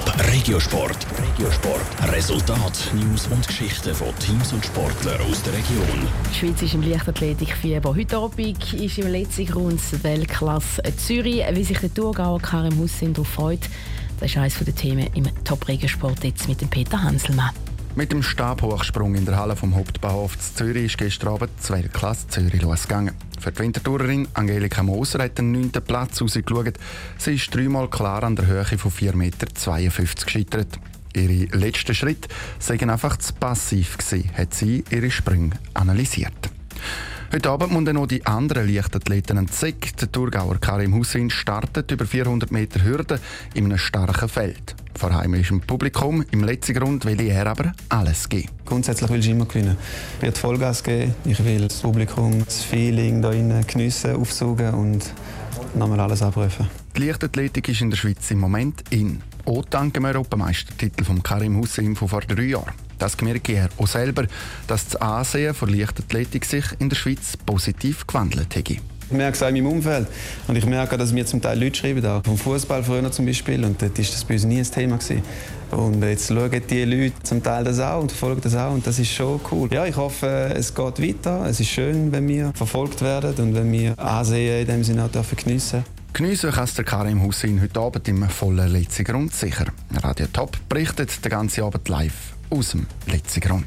Top Regiosport. Regiosport. Resultat, News und Geschichten von Teams und Sportlern aus der Region. Die Schweiz ist im Leichtathletikfieber. Heute Abend ist im letzten Grund Weltklasse Zürich. Wie sich der Thurgauer Karim Hussein darauf freut, das ist eines der Themen im Top Regiosport jetzt mit dem Peter Hanselmann. Mit dem Stabhochsprung in der Halle vom Hauptbahnhof Zürich ist gestern Abend die Weltklasse Zürich losgegangen. Für die Wintertourerin Angelika Moser hat den 9. Platz rausgeschaut. Sie ist dreimal klar an der Höhe von 4,52 Meter gescheitert. Ihre letzten Schritte seien einfach zu passiv gewesen, hat sie ihre Sprünge analysiert. Heute Abend müssen noch die anderen Leichtathleten entdecken. Der Thurgauer Karim Hussein startet über 400 Meter Hürde in einem starken Feld. Vor heimischem Publikum im letzten Grund will er aber alles geben. Grundsätzlich will ich immer gewinnen. Ich werde Vollgas geben. Ich will das Publikum, das Feeling da innen geniessen, aufsaugen und nochmal alles abrufen. Die Leichtathletik ist in der Schweiz im Moment in. Auch dank dem Europameistertitel von Karim Hussein von vor drei Jahren. Das merke er auch selber, dass das Ansehen der Leichtathletik sich in der Schweiz positiv gewandelt hat. Ich merke es auch in meinem Umfeld. Und ich merke, dass mir zum Teil Leute schreiben, auch vom Fußball früher zum Beispiel. Und dort war das bei uns nie ein Thema. Gewesen. Und jetzt schauen die Leute zum Teil das auch und verfolgen das auch. Und das ist schon cool. Ja, ich hoffe, es geht weiter. Es ist schön, wenn wir verfolgt werden und wenn wir Ansehen in dem Sinne auch geniessen dürfen. Geniessen kannst der Karim Hussein heute Abend im vollen Letzigrund sicher. Radio Top berichtet den ganzen Abend live aus dem Letzigrund.